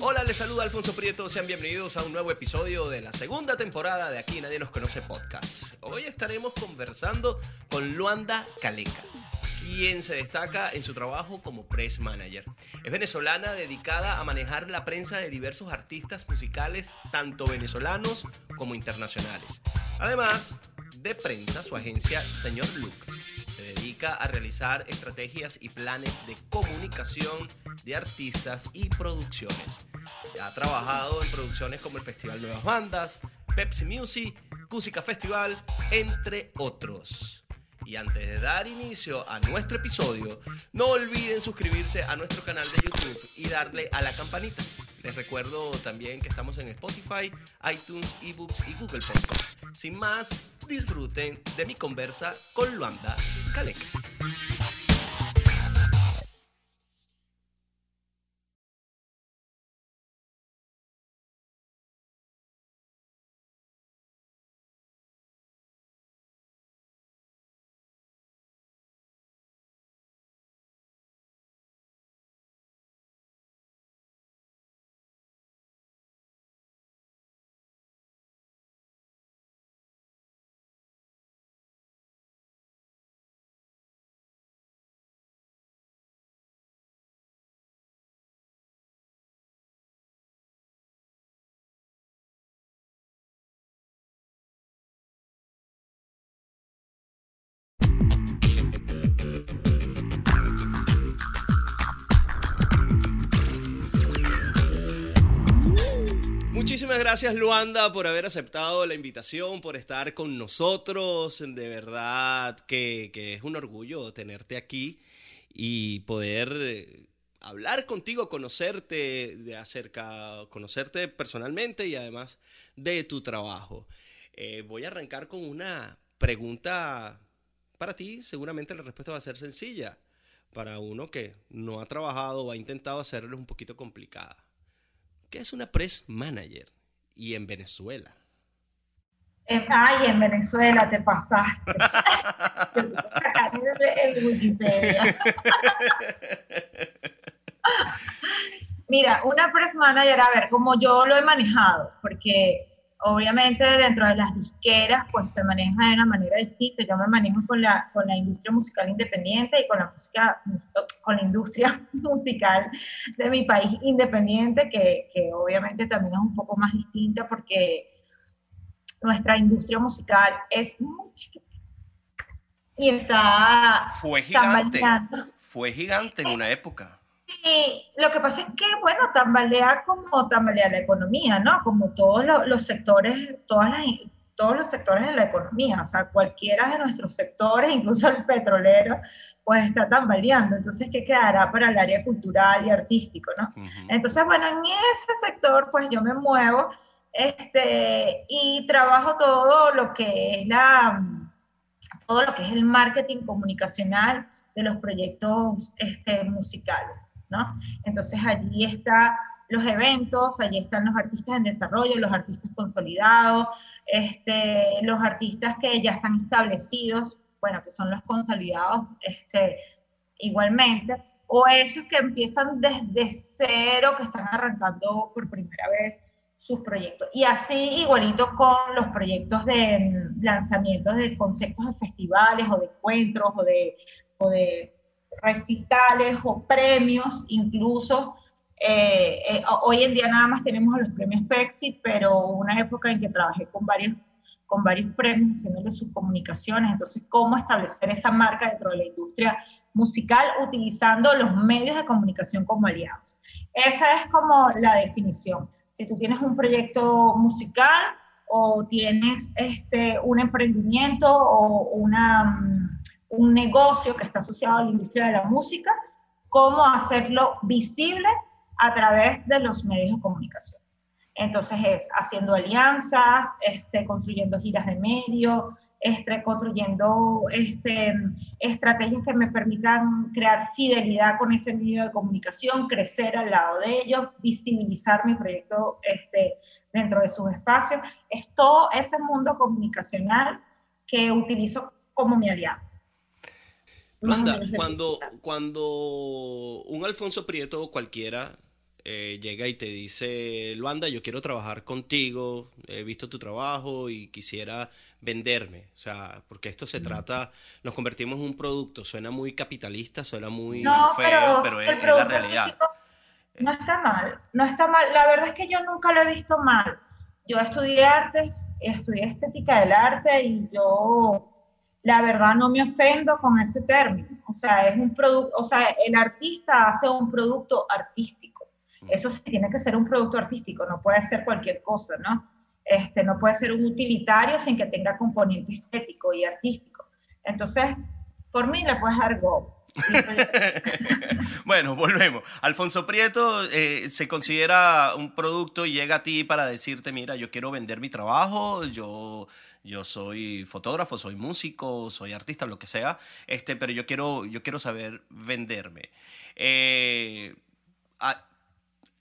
Hola, les saluda Alfonso Prieto. Sean bienvenidos a un nuevo episodio de la segunda temporada de Aquí Nadie Nos Conoce Podcast. Hoy estaremos conversando con Luanda Caleca quien se destaca en su trabajo como press manager. Es venezolana dedicada a manejar la prensa de diversos artistas musicales, tanto venezolanos como internacionales. Además de prensa, su agencia Señor Luke a realizar estrategias y planes de comunicación de artistas y producciones. Ha trabajado en producciones como el Festival Nuevas Bandas, Pepsi Music, Cúsica Festival, entre otros. Y antes de dar inicio a nuestro episodio, no olviden suscribirse a nuestro canal de YouTube y darle a la campanita. Les recuerdo también que estamos en Spotify, iTunes, eBooks y Google Podcasts. Sin más, disfruten de mi conversa con Luanda Caleca. Muchísimas gracias Luanda por haber aceptado la invitación, por estar con nosotros. De verdad que, es un orgullo tenerte aquí y poder eh, hablar contigo, conocerte de acerca, conocerte personalmente y además de tu trabajo. Eh, voy a arrancar con una pregunta para ti. Seguramente la respuesta va a ser sencilla. Para uno que no ha trabajado o ha intentado hacerlo un poquito complicada. ¿Qué es una press manager? Y en Venezuela. Ay, en Venezuela te pasaste. el Wikipedia. Mira, una press manager, a ver, como yo lo he manejado, porque obviamente dentro de las disqueras pues se maneja de una manera distinta. Yo me manejo con la, con la industria musical independiente y con la música, con la industria musical de mi país independiente, que, que obviamente también es un poco más distinta porque nuestra industria musical es muy chiquita. Y está... Fue gigante. Fue gigante en una época. Sí, lo que pasa es que, bueno, tambalea como tambalea la economía, ¿no? Como todos los, sectores, todas las, todos los sectores de la economía, o sea, cualquiera de nuestros sectores, incluso el petrolero, pues está tambaleando. Entonces, ¿qué quedará para el área cultural y artístico, no? Entonces, bueno, en ese sector, pues yo me muevo este, y trabajo todo lo que es la, todo lo que es el marketing comunicacional de los proyectos este, musicales. Entonces allí están los eventos, allí están los artistas en desarrollo, los artistas consolidados, este, los artistas que ya están establecidos, bueno, que son los consolidados este, igualmente, o esos que empiezan desde cero, que están arrancando por primera vez sus proyectos. Y así igualito con los proyectos de mm, lanzamientos de conceptos de festivales o de encuentros o de recitales o premios, incluso. Eh, eh, hoy en día nada más tenemos los premios Pepsi, pero una época en que trabajé con varios, con varios premios haciéndole sus comunicaciones. Entonces, ¿cómo establecer esa marca dentro de la industria musical utilizando los medios de comunicación como aliados? Esa es como la definición. Si tú tienes un proyecto musical o tienes este, un emprendimiento o una mm, un negocio que está asociado a la industria de la música, cómo hacerlo visible a través de los medios de comunicación. Entonces es haciendo alianzas, este, construyendo giras de medio, este, construyendo este, estrategias que me permitan crear fidelidad con ese medio de comunicación, crecer al lado de ellos, visibilizar mi proyecto este, dentro de sus espacios. Es todo ese mundo comunicacional que utilizo como mi aliado. Luanda, cuando, cuando un Alfonso Prieto cualquiera eh, llega y te dice, Luanda, yo quiero trabajar contigo, he visto tu trabajo y quisiera venderme, o sea, porque esto se trata, nos convertimos en un producto, suena muy capitalista, suena muy feo, pero, es, la realidad. no está mal, no está mal, la verdad es que yo nunca lo he visto mal. Yo estudié artes, estudié estética del arte y yo la verdad no me ofendo con ese término. O sea, es un producto, o sea, el artista hace un producto artístico. Eso sí tiene que ser un producto artístico, no puede ser cualquier cosa, ¿no? Este, no puede ser un utilitario sin que tenga componente estético y artístico. Entonces, por mí le puedes dar go. bueno, volvemos. Alfonso Prieto eh, se considera un producto y llega a ti para decirte, mira, yo quiero vender mi trabajo, yo, yo soy fotógrafo, soy músico, soy artista, lo que sea, este, pero yo quiero, yo quiero saber venderme. Eh,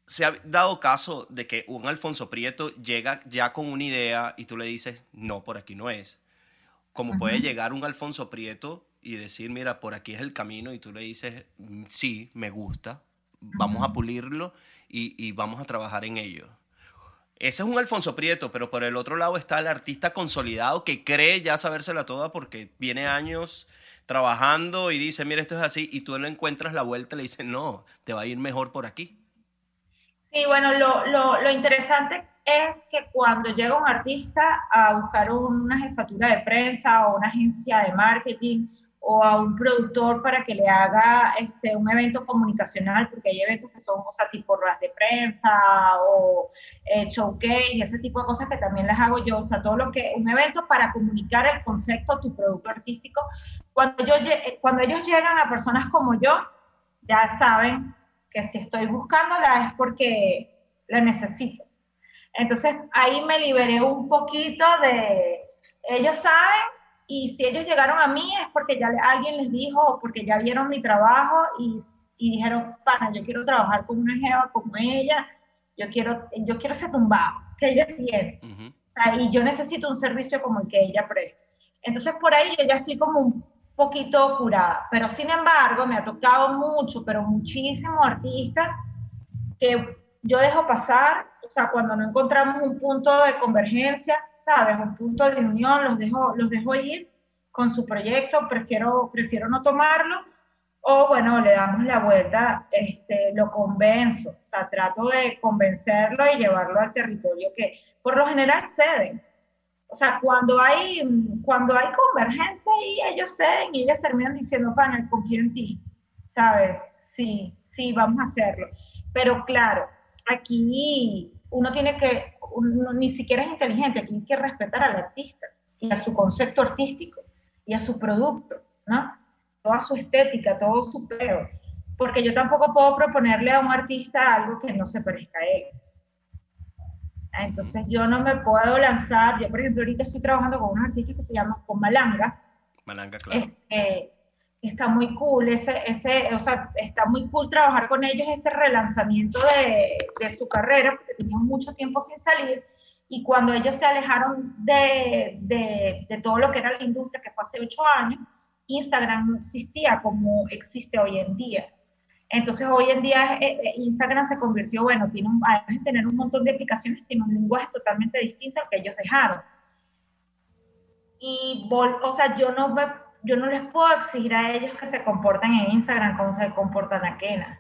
se ha dado caso de que un Alfonso Prieto llega ya con una idea y tú le dices, no, por aquí no es. Como puede llegar un Alfonso Prieto y decir, mira, por aquí es el camino y tú le dices, sí, me gusta, vamos a pulirlo y, vamos a trabajar en ello. Ese es un Alfonso Prieto, pero por el otro lado está el artista consolidado que cree ya sabérsela toda porque viene años trabajando y dice, mira, esto es así, y tú le encuentras la vuelta y le dices, no, te va a ir mejor por aquí. Sí, bueno, lo, lo, lo, interesante es que cuando llega un artista a buscar una jefatura de prensa o una agencia de marketing o a un productor para que le haga este, un evento comunicacional, porque hay eventos que son, o sea, tipo ruedas de prensa o eh, showcase, ese tipo de cosas que también las hago yo, o sea, todo lo que, un evento para comunicar el concepto a tu producto artístico. Cuando, yo, cuando ellos llegan a personas como yo, ya saben que si estoy buscándola es porque la necesito. Entonces ahí me liberé un poquito de, ellos saben y si ellos llegaron a mí es porque ya alguien les dijo o porque ya vieron mi trabajo y, y dijeron, pana, yo quiero trabajar con una jeva como ella, yo quiero, yo quiero ese tumbado que ella tiene. o sea, y yo necesito un servicio como el que ella presta. Entonces por ahí yo ya estoy como un poquito curada. Pero sin embargo, me ha tocado mucho, pero muchísimo artistas que yo dejo pasar, o sea, cuando no encontramos un punto de convergencia, ¿sabes? Un punto de unión, los dejo, los dejo ir con su proyecto, prefiero, prefiero no tomarlo, o bueno, le damos la vuelta, este, lo convenzo, o sea, trato de convencerlo y llevarlo al territorio que por lo general ceden, o sea, cuando hay, cuando hay convergencia y ellos ceden y ellos terminan diciendo, panel, confío en ti, ¿sabes? Sí, sí, vamos a hacerlo. Pero claro, aquí uno tiene que, ni siquiera es inteligente, tiene que respetar al artista y a su concepto artístico y a su producto, ¿no? Toda su estética, todo su peo. Porque yo tampoco puedo proponerle a un artista algo que no se parezca a él. Entonces yo no me puedo lanzar, yo por ejemplo ahorita estoy trabajando con un artista que se llama con Malanga. Malanga, claro. Este, está muy cool, ese, ese, o sea, está muy cool trabajar con ellos este relanzamiento de, de su carrera, porque tenían mucho tiempo sin salir, y cuando ellos se alejaron de, de, de, todo lo que era la industria, que fue hace ocho años, Instagram no existía como existe hoy en día. Entonces hoy en día eh, eh, Instagram se convirtió, bueno, tiene además de tener un montón de aplicaciones, tiene un lenguaje totalmente distinto al que ellos dejaron. Y, o sea, yo no, me, yo no les puedo exigir a ellos que se comporten en Instagram como se comportan a Kena.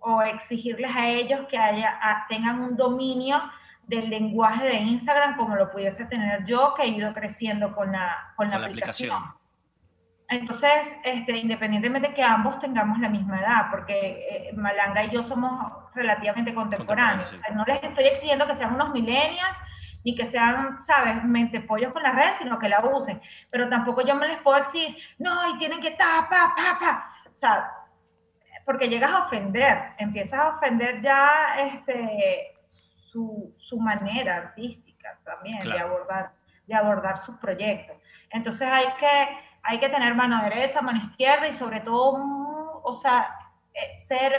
O exigirles a ellos que haya, tengan un dominio del lenguaje de Instagram como lo pudiese tener yo, que he ido creciendo con la, con la, aplicación. Entonces, este, independientemente de que ambos tengamos la misma edad, porque eh, Malanga y yo somos relativamente contemporáneos, no les estoy exigiendo que sean unos millennials ni que sean, ¿sabes?, mente pollos con las redes, sino que la usen. Pero tampoco yo me les puedo decir, no, y tienen que ta, pa, pa. O sea, porque llegas a ofender, empiezas a ofender ya este, su, su manera artística también de, abordar, de abordar sus proyectos. Entonces hay que hay que tener mano derecha, mano izquierda y sobre todo, o sea, eh, ser,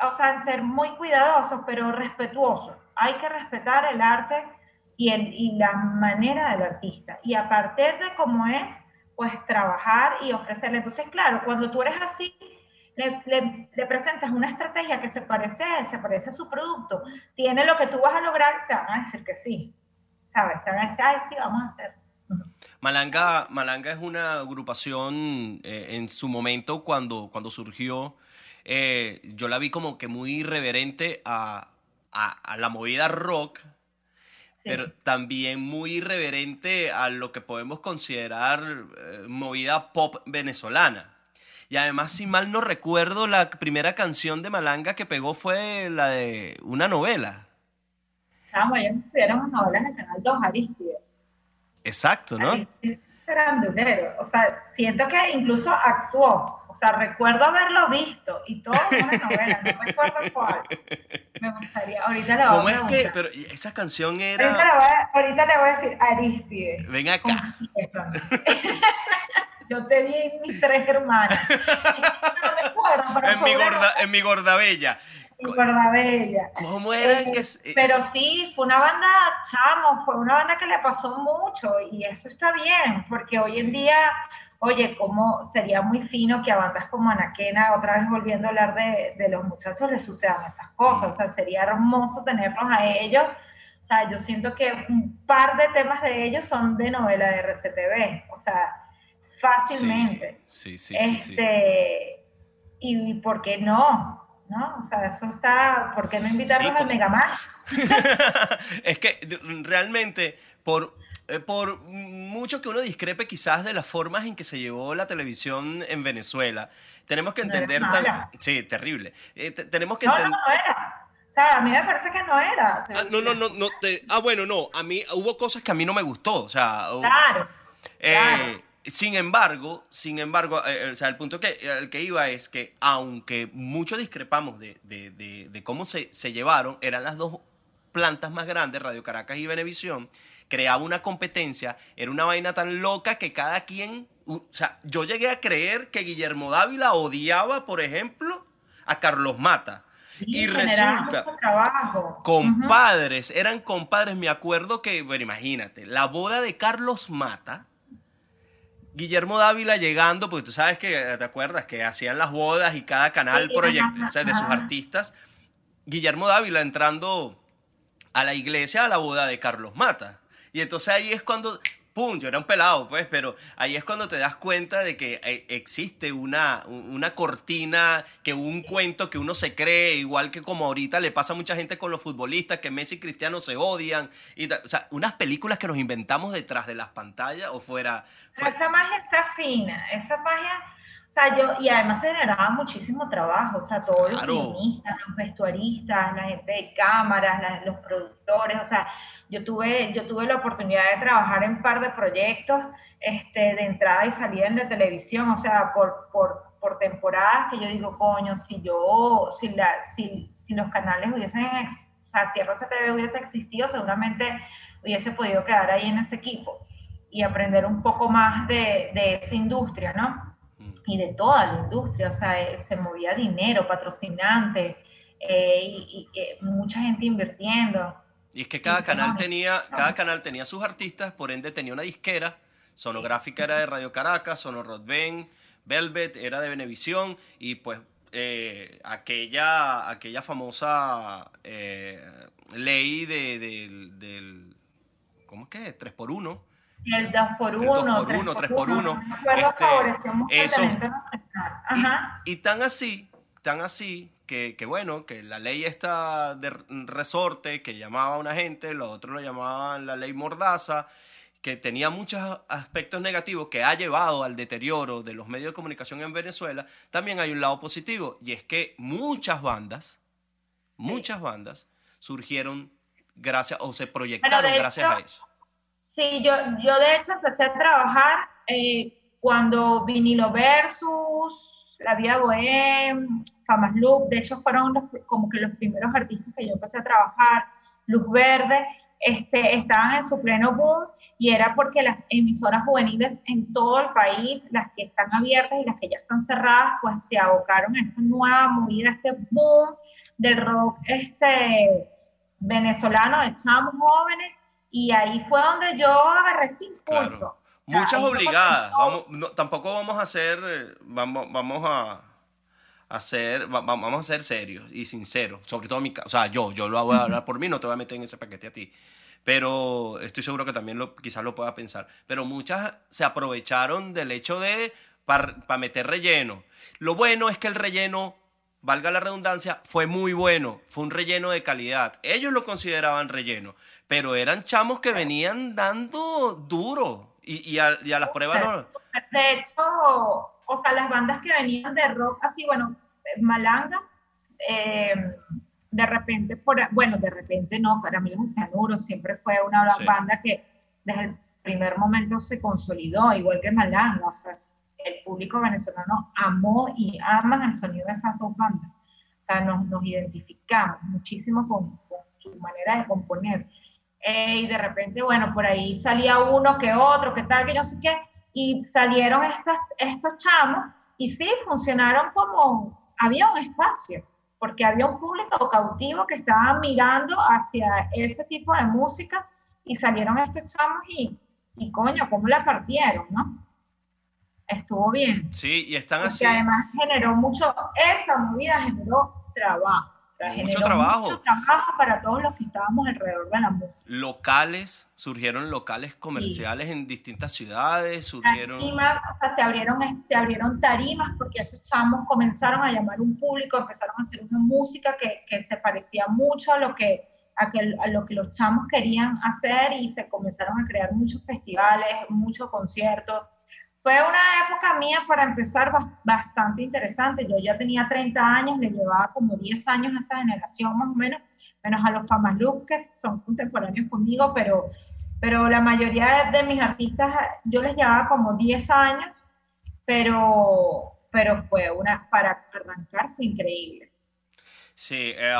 o sea, ser muy cuidadosos, pero respetuosos. Hay que respetar el arte y, el, y la manera del artista. Y a partir de cómo es, pues trabajar y ofrecerle. Entonces, claro, cuando tú eres así, le, le, presentas una estrategia que se parece a él, se parece a su producto, tiene lo que tú vas a lograr, te van a decir que sí. ¿Sabes? Te van a decir, ay, sí, vamos a hacer. Malanga, Malanga es una agrupación eh, en su momento cuando, cuando surgió, eh, yo la vi como que muy irreverente a, a, la movida rock, pero también muy irreverente a lo que podemos considerar eh, movida pop venezolana. Y además, si mal no recuerdo, la primera canción de Malanga que pegó fue la de una novela. Chamo, ellos estudiaron novelas en el canal 2 Aristides. Exacto, ¿no? Grandulero. O sea, siento que incluso actuó. O sea, recuerdo haberlo visto y todo una novela, no recuerdo cuál. Me gustaría, ahorita le voy ¿Cómo es que? Pero esa canción era. Ahorita, te voy a decir Aristides. Ven acá. Yo te di mis tres hermanas. en, mi gorda, en mi gorda bella. Mi gorda bella. ¿Cómo era que.? Pero sí, fue una banda, chamo, fue una banda que le pasó mucho y eso está bien, porque hoy en día, oye, como sería muy fino que a bandas como Anaquena, otra vez volviendo a hablar de, de los muchachos, les sucedan esas cosas. O sea, sería hermoso tenerlos a ellos. O sea, yo siento que un par de temas de ellos son de novela de RCTV. O sea, fácilmente. Sí, sí, sí. Este, Y por qué no, ¿no? O sea, eso está, ¿por qué no invitarlos a Megamash? es que realmente, por, eh, por mucho que uno discrepe quizás de las formas en que se llevó la televisión en Venezuela, tenemos que entender también... Sí, terrible. Eh, tenemos que entender... No, no era. O sea, a mí me parece que no era. Ah, no, no, no, no ah, bueno, no, a mí hubo cosas que a mí no me gustó, o sea... Claro. Eh, claro. Sin embargo, sin embargo, eh, o sea, el punto que, el que iba es que aunque mucho discrepamos de, de, de, cómo se, se, llevaron, eran las dos plantas más grandes, Radio Caracas y Venevisión, creaba una competencia, era una vaina tan loca que cada quien, o sea, yo llegué a creer que Guillermo Dávila odiaba, por ejemplo, a Carlos Mata. y resulta, compadres, eran compadres, me acuerdo que, bueno, imagínate, la boda de Carlos Mata, Guillermo Dávila llegando, porque tú sabes que, ¿te acuerdas? Que hacían las bodas y cada canal o sea, de sus artistas. Guillermo Dávila entrando a la iglesia a la boda de Carlos Mata. Y entonces ahí es cuando, pum, yo era un pelado, pues, pero ahí es cuando te das cuenta de que eh, existe una, una cortina, que un cuento que uno se cree, igual que como ahorita le pasa a mucha gente con los futbolistas, que Messi y Cristiano se odian. Y o sea, unas películas que nos inventamos detrás de las pantallas o fuera, esa magia está fina, esa magia, o sea, yo, y además se generaba muchísimo trabajo, o sea, todos los guionistas, los vestuaristas, la gente de cámaras, los productores, o sea, yo tuve, yo tuve la oportunidad de trabajar en un par de proyectos este, de entrada y salida en la televisión, o sea, por, por, por temporadas que yo digo, coño, si yo, si, la, si, si los canales hubiesen, o sea, si RCTV hubiese existido, seguramente hubiese podido quedar ahí en ese equipo y aprender un poco más de, de esa industria, ¿no? Mm. Y de toda la industria, o sea, eh, se movía dinero, patrocinante, eh, y, mucha gente invirtiendo. Y es que cada canal tenía, cada canal tenía sus artistas, por ende tenía una disquera, Sonográfica era de Radio Caracas, Sonorodben, Velvet era de Venevisión, y pues eh, aquella, aquella famosa ley de, del, ¿cómo es que? 3 por 1 el 2 por 1 2 por 1 3 por 1 este, y, tan así, tan así que, que, bueno, que la ley esta de resorte que llamaba a una gente, los otros lo llamaban la ley mordaza, que tenía muchos aspectos negativos que ha llevado al deterioro de los medios de comunicación en Venezuela, también hay un lado positivo y es que muchas bandas, muchas bandas surgieron gracias o se proyectaron gracias a eso. Sí, yo, yo de hecho empecé a trabajar eh, cuando Vinilo Versus, La Vida Bohem, Famas Loop, de hecho fueron como que los primeros artistas que yo empecé a trabajar, Luz Verde, este, estaban en su pleno boom y era porque las emisoras juveniles en todo el país, las que están abiertas y las que ya están cerradas, pues se abocaron a esta nueva movida, este boom del rock este, venezolano chamos jóvenes y ahí fue donde yo agarré ese impulso. Muchas obligadas. Vamos, tampoco vamos a hacer, vamos, vamos a, a ser, vamos a ser serios y sinceros, sobre todo mi o sea, yo, yo lo voy a hablar por mí, no te voy a meter en ese paquete a ti, pero estoy seguro que también lo, quizás lo pueda pensar, pero muchas se aprovecharon del hecho de para meter relleno. Lo bueno es que el relleno, valga la redundancia, fue muy bueno, fue un relleno de calidad. Ellos lo consideraban relleno, pero eran chamos que venían dando duro y, y, a, las pruebas no. De hecho, o sea, las bandas que venían de rock, así, bueno, Malanga, eh, de repente, por, bueno, de repente no, para mí los Cianuro siempre fue una banda que desde el primer momento se consolidó, igual que Malanga, o sea, el público venezolano amó y ama el sonido de esas dos bandas. O sea, nos, nos identificamos muchísimo con, su manera de componer. Eh, y de repente, bueno, por ahí salía uno que otro, que tal, que no sé qué, y salieron estas, estos chamos y sí, funcionaron como, había un espacio, porque había un público cautivo que estaba mirando hacia ese tipo de música y salieron estos chamos y, y coño, ¿cómo la partieron, no? estuvo bien. Sí, y están así. Y además generó mucho, esa movida generó trabajo. Mucho trabajo. Mucho trabajo para todos los que estábamos alrededor de la música. Locales, surgieron locales comerciales en distintas ciudades, surgieron... Tarimas, o sea, se abrieron, se abrieron tarimas porque esos chamos comenzaron a llamar un público, empezaron a hacer una música que, que se parecía mucho a lo que, a, que, a lo que los chamos querían hacer y se comenzaron a crear muchos festivales, muchos conciertos fue una época mía, para empezar, bastante interesante. Yo ya tenía 30 años, le llevaba como 10 años a esa generación más o menos, menos a los Famaluk, que son contemporáneos conmigo, pero, pero la mayoría de, mis artistas, yo les llevaba como 10 años, pero, pero fue una, para arrancar fue increíble. Sí, eh,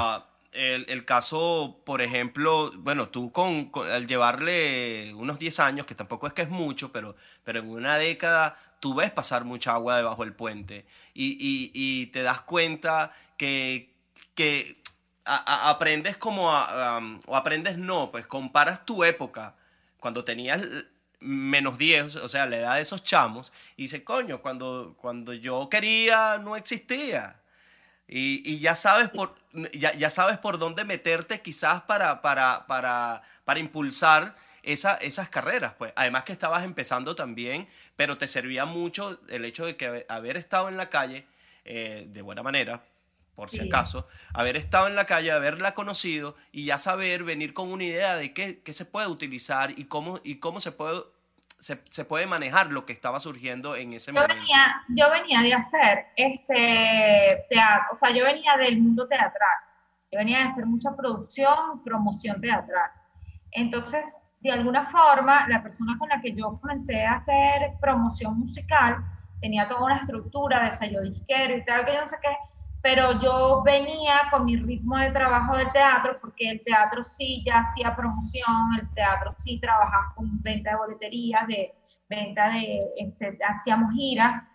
el, caso, por ejemplo, bueno, tú con, al llevarle unos 10 años, que tampoco es que es mucho, pero, pero en una década tú ves pasar mucha agua debajo del puente y, te das cuenta que, que aprendes como, o aprendes no, pues comparas tu época cuando tenías menos 10, o sea, la edad de esos chamos, y dices, coño, cuando, cuando yo quería no existía. Y, ya, sabes por, ya, ya, sabes por dónde meterte quizás para, para, para, para impulsar esa, esas carreras. Pues. Además que estabas empezando también, pero te servía mucho el hecho de que haber estado en la calle eh, de buena manera, por si acaso, haber estado en la calle, haberla conocido y ya saber venir con una idea de qué, qué se puede utilizar y cómo, y cómo se puede se, se, puede manejar lo que estaba surgiendo en ese yo momento? Venía, yo venía de hacer este teatro, o sea, yo venía del mundo teatral, yo venía de hacer mucha producción, promoción teatral. Entonces, de alguna forma, la persona con la que yo comencé a hacer promoción musical tenía toda una estructura de sello disquero y tal, que yo no sé qué, pero yo venía con mi ritmo de trabajo del teatro, porque el teatro sí ya hacía promoción, el teatro sí trabajaba con venta de boleterías, de venta de, este, hacíamos giras,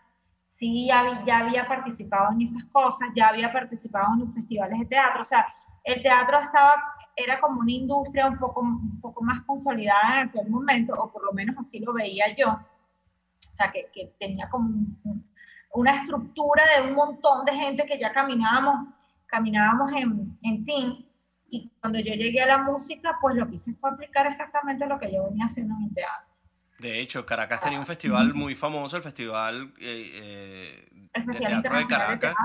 sí ya, ya había participado en esas cosas, ya había participado en los festivales de teatro, o sea, el teatro estaba, era como una industria un poco, un poco más consolidada en aquel momento, o por lo menos así lo veía yo, o sea, que, que tenía como un una estructura de un montón de gente que ya caminábamos, caminábamos en, en team. Y cuando yo llegué a la música, pues lo que hice fue aplicar exactamente lo que yo venía haciendo en el teatro. De hecho, Caracas tenía un festival muy famoso, el Festival, eh, eh, de Teatro de Caracas,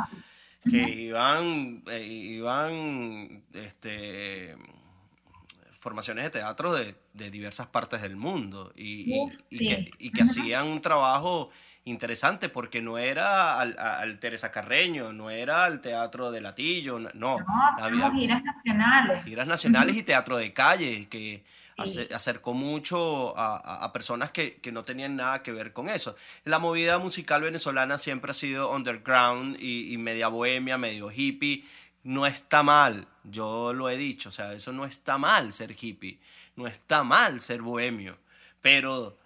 que iban, eh, iban este, formaciones de teatro de, de diversas partes del mundo y, y, que, y que hacían un trabajo interesante porque no era al, Teresa Carreño, no era al Teatro de Latillo, no. No, había giras nacionales. Giras nacionales y teatro de calle, que acercó mucho a, personas que, no tenían nada que ver con eso. La movida musical venezolana siempre ha sido underground y, y media bohemia, medio hippie. No está mal, yo lo he dicho, o sea, eso no está mal ser hippie, no está mal ser bohemio, pero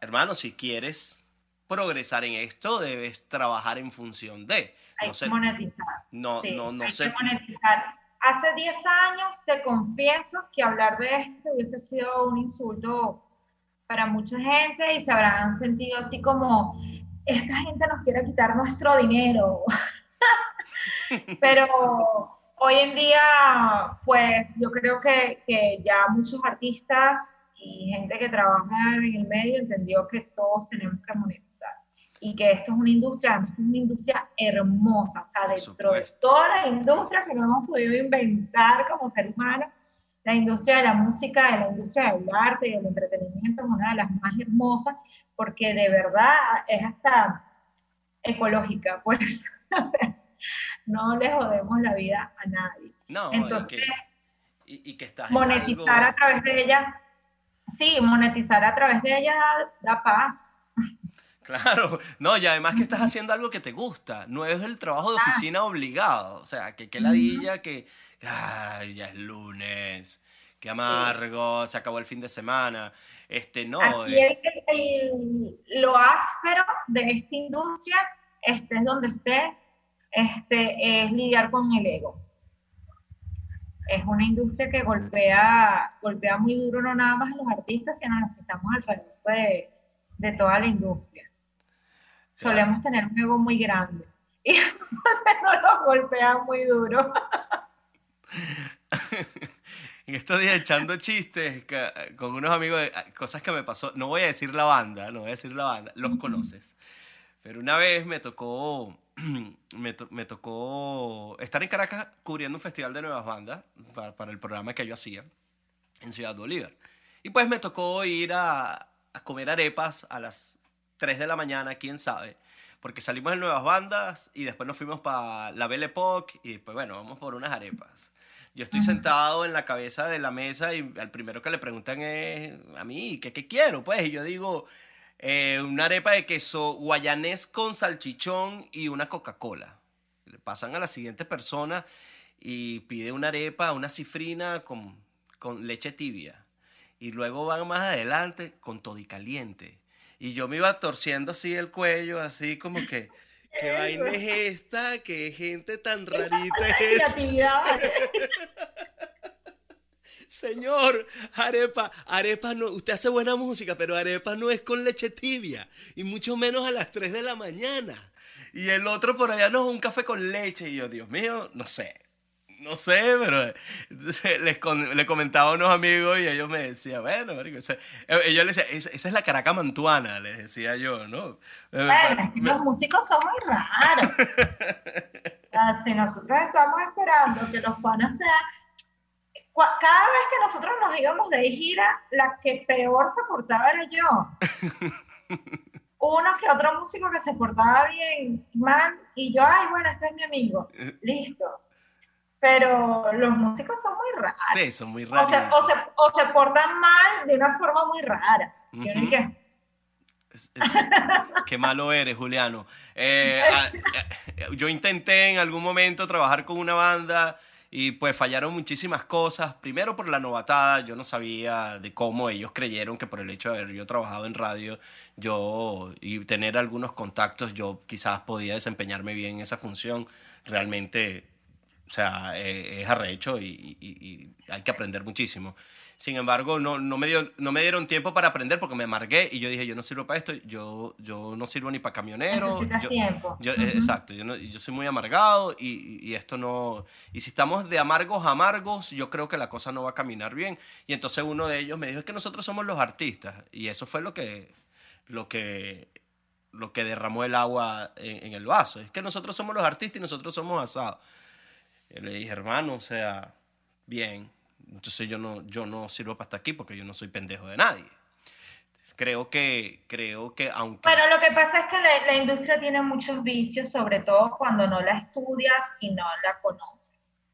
hermano, si quieres progresar en esto, debes trabajar en función de. Hay que monetizar. No, no, no hay sé. Que monetizar. Hace 10 años te confieso que hablar de esto hubiese sido un insulto para mucha gente y se habrán sentido así como, esta gente nos quiere quitar nuestro dinero. Pero hoy en día, pues yo creo que, que ya muchos artistas y gente que trabaja en el medio entendió que todos tenemos que monetizar y que esto es una industria, es una industria hermosa, o sea, dentro de todas las industrias que no hemos podido inventar como ser humano, la industria de la música, de la industria del arte del entretenimiento es una de las más hermosas porque de verdad es hasta ecológica, pues, o sea, no le jodemos la vida a nadie. No, Entonces, y que, estás monetizar a través de ella, sí, monetizar a través de ella da paz. Claro, no, y además que estás haciendo algo que te gusta, no es el trabajo de ah. oficina obligado, o sea, que qué ladilla, que ay, ya es lunes, qué amargo, se acabó el fin de semana. Este, no. Aquí eh. lo áspero de esta industria, estés donde estés, este, es lidiar con el ego. Es una industria que golpea, golpea muy duro no nada más a los artistas, sino a los que estamos alrededor de, de toda la industria solemos tener un ego muy grande. Y entonces no nos golpea muy duro. en estos días echando chistes con unos amigos, cosas que me pasó, no voy a decir la banda, no voy a decir la banda, los conoces. Pero una vez me tocó, me, me, tocó estar en Caracas cubriendo un festival de nuevas bandas para, para, el programa que yo hacía en Ciudad Bolívar. Y pues me tocó ir a, a comer arepas a las 3 de la mañana, quién sabe. Porque salimos en nuevas bandas y después nos fuimos para la Belle Époque y después, bueno, vamos por unas arepas. Yo estoy sentado en la cabeza de la mesa y al primero que le preguntan es a mí, ¿qué, qué quiero? Pues y yo digo, eh, una arepa de queso guayanés con salchichón y una Coca-Cola. Le pasan a la siguiente persona y pide una arepa, una cifrina con, con leche tibia. Y luego van más adelante con toddy caliente. Y yo me iba torciendo así el cuello, así como que, ¿qué vaina es esta? ¿Qué gente tan rarita es esta? Señor, arepa, arepa no, usted hace buena música, pero arepa no es con leche tibia, y mucho menos a las 3 de la mañana. Y el otro por allá no, un café con leche, y yo, Dios mío, no sé, no sé, pero les, le comentaba a unos amigos y ellos me decían, bueno, marico, ellos les decía, esa, es la caraca mantuana, les decía yo, ¿no? Bueno, los músicos son muy raros. si nosotros estamos esperando que los panas sean... Cada vez que nosotros nos íbamos de gira, la que peor se portaba era yo. Uno que otro músico que se portaba bien, mal, y yo, ay, bueno, este es mi amigo. Eh. Listo pero los músicos son muy raros. Sí, son muy raros. O se, o, se, portan mal de una forma muy rara. qué malo eres, Juliano. Eh, ah, eh, yo intenté en algún momento trabajar con una banda y pues fallaron muchísimas cosas. Primero por la novatada, yo no sabía de cómo ellos creyeron que por el hecho de haber yo trabajado en radio, yo y tener algunos contactos, yo quizás podía desempeñarme bien en esa función. Realmente o sea, eh, es arrecho y, y, hay que aprender muchísimo. Sin embargo, no, no, me dio, no me dieron tiempo para aprender porque me amargué y yo dije, yo no sirvo para esto, yo, yo no sirvo ni para camionero. Yo, tiempo. Yo, Exacto, yo, yo, soy muy amargado y, y, esto no... Y si estamos de amargos a amargos, yo creo que la cosa no va a caminar bien. Y entonces uno de ellos me dijo, es que nosotros somos los artistas. Y eso fue lo que, lo que, lo que derramó el agua en, en el vaso. Es que nosotros somos los artistas y nosotros somos asados. Yo le dije, hermano, o sea, bien, entonces yo no, yo no sirvo para estar aquí porque yo no soy pendejo de nadie. Creo que, creo que aunque... Pero lo que pasa es que la, industria tiene muchos vicios, sobre todo cuando no la estudias y no la conoces.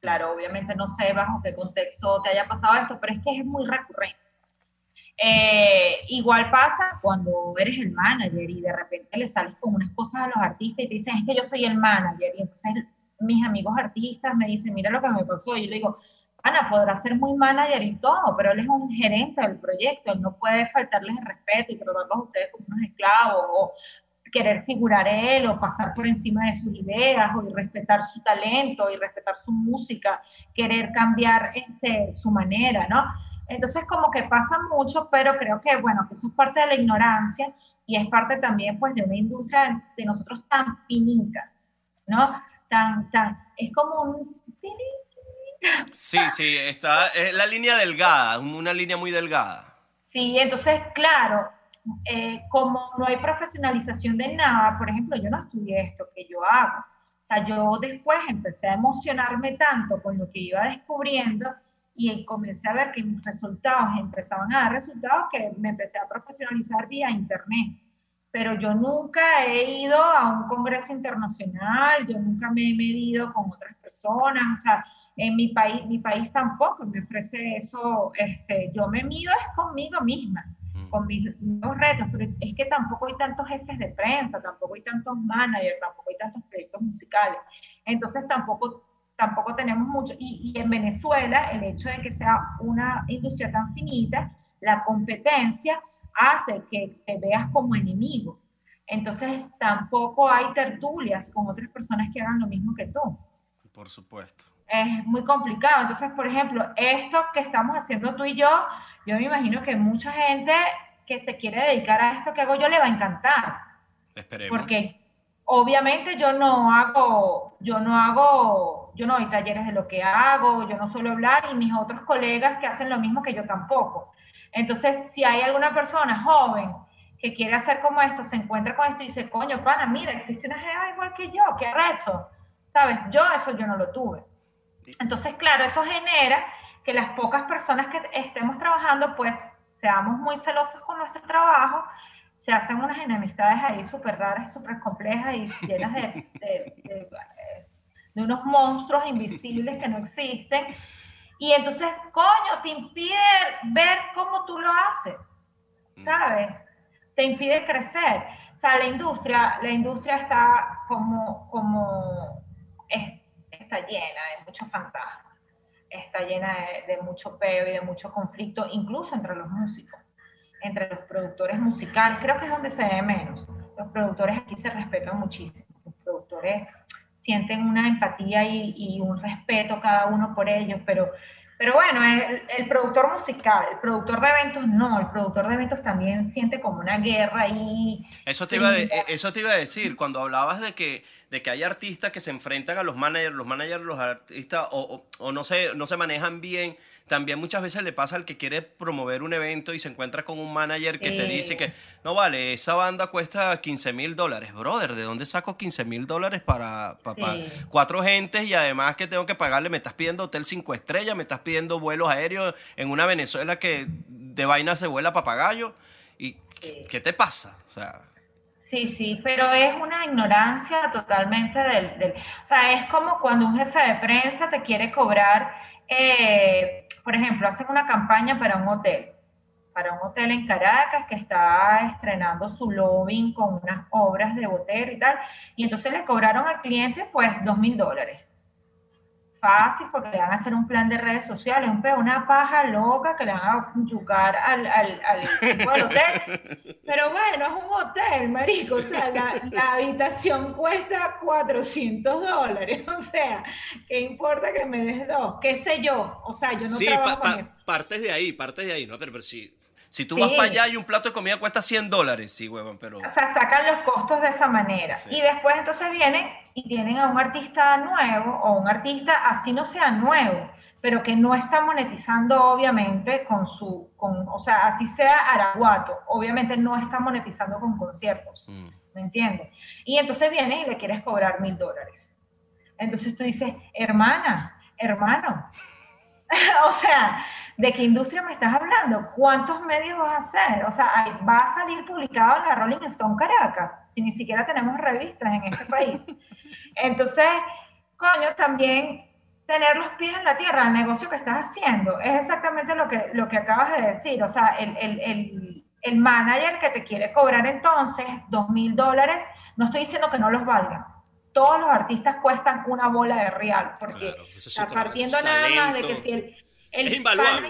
Claro, obviamente no sé bajo qué contexto te haya pasado esto, pero es que es muy recurrente. Eh, igual pasa cuando eres el manager y de repente le sales con unas cosas a los artistas y te dicen, es que yo soy el manager, y entonces mis amigos artistas me dicen, mira lo que me pasó. Y yo le digo, Ana, podrá ser muy manager y todo, pero él es un gerente del proyecto, él no puede faltarles el respeto y tratarlos a ustedes como unos esclavos, o querer figurar él, o pasar por encima de sus ideas, o respetar su talento, y respetar su música, querer cambiar este, su manera, ¿no? Entonces como que pasa mucho, pero creo que, bueno, que eso es parte de la ignorancia y es parte también, pues, de una industria de nosotros tan finita, ¿no? Tan, tan, es como un... Sí, sí, está, es la línea delgada, una línea muy delgada. Sí, entonces, claro, eh, como no hay profesionalización de nada, por ejemplo, yo no estudié esto que yo hago. O sea, yo después empecé a emocionarme tanto con lo que iba descubriendo y comencé a ver que mis resultados empezaban a dar resultados que me empecé a profesionalizar vía internet. Pero yo nunca he ido a un congreso internacional, yo nunca me he medido con otras personas, o sea, en mi país, mi país tampoco me ofrece eso, este, yo me mido es conmigo misma, mm. con mis, retos, pero es que tampoco hay tantos jefes de prensa, tampoco hay tantos managers, tampoco hay tantos proyectos musicales, entonces tampoco, tampoco tenemos mucho, y, y en Venezuela el hecho de que sea una industria tan finita, la competencia hace que te veas como enemigo. Entonces tampoco hay tertulias con otras personas que hagan lo mismo que tú. Por supuesto es muy complicado. Entonces, por ejemplo, esto que estamos haciendo tú y yo, yo me imagino que mucha gente que se quiere dedicar a esto que hago yo le va a encantar. Esperemos. Porque obviamente yo no hago, yo no hago, yo no doy talleres de lo que hago, yo no suelo hablar y mis otros colegas que hacen lo mismo que yo tampoco. Entonces, si hay alguna persona joven que quiere hacer como esto, se encuentra con esto y dice, coño, pana, mira, existe una jeva igual que yo, qué rezo. ¿Sabes? Yo eso yo no lo tuve. Entonces, claro, eso genera que las pocas personas que estemos trabajando, pues seamos muy celosos con nuestro trabajo, se hacen unas enemistades ahí súper raras, súper complejas y llenas de, de, unos monstruos invisibles que no existen. Y entonces, coño, te impide ver cómo tú lo haces, mm. ¿sabes? Te impide crecer. O sea, la industria, la industria está como, como está llena de muchos fantasmas, está llena de, mucho peo y de mucho conflicto, incluso entre los músicos, entre los productores musicales. Creo que es donde se ve menos. Los productores aquí se respetan muchísimo. Los productores sienten una empatía y, y un respeto cada uno por ellos, pero pero bueno, el, productor musical, el productor de eventos no, el productor de eventos también siente como una guerra y... Eso te iba, a, eso te iba a decir, cuando hablabas de que, de que hay artistas que se enfrentan a los managers, los managers, los artistas, o, o, no, se, no se manejan bien, también muchas veces le pasa al que quiere promover un evento y se encuentra con un manager que te dice que, no vale, esa banda cuesta 15 mil dólares. Brother, ¿de dónde saco 15 mil dólares para, cuatro gentes y además que tengo que pagarle? Me estás pidiendo hotel cinco estrellas, me estás pidiendo vuelos aéreos en una Venezuela que de vaina se vuela papagayo. ¿Y qué te pasa? O sea... Sí, sí, pero es una ignorancia totalmente del, del, O sea, es como cuando un jefe de prensa te quiere cobrar eh, por ejemplo, hacen una campaña para un hotel, para un hotel en Caracas que está estrenando su lobbying con unas obras de botero y tal, y entonces le cobraron al cliente pues dos mil dólares fácil porque le van a hacer un plan de redes sociales, un una paja loca que le van a yucar al, al, al, hotel. Pero bueno, es un hotel, marico, o sea, la, la, habitación cuesta 400 dólares, o sea, ¿qué importa que me des dos? ¿Qué sé yo? O sea, yo no sí, trabajo con eso. partes de ahí, partes de ahí, ¿no? Pero, pero sí, si tú vas para allá y un plato de comida cuesta 100 dólares, sí, huevón, pero... O sea, sacan los costos de esa manera. Y después entonces vienen y tienen a un artista nuevo o un artista, así no sea nuevo, pero que no está monetizando obviamente con su, con, o sea, así sea araguato, obviamente no está monetizando con conciertos, mm. ¿me entiendes? Y entonces viene y le quieres cobrar mil dólares. Entonces tú dices, hermana, hermano, o sea, ¿de qué industria me estás hablando? ¿Cuántos medios vas a hacer? O sea, va a salir publicado en la Rolling Stone Caracas, si ni siquiera tenemos revistas en este país. Entonces, coño, también tener los pies en la tierra, el negocio que estás haciendo, es exactamente lo que, lo que acabas de decir. O sea, el, el, el, el manager que te quiere cobrar entonces dos mil dólares, no estoy diciendo que no los valga, todos los artistas cuestan una bola de real, porque está partiendo nada más de que si el, es invaluable.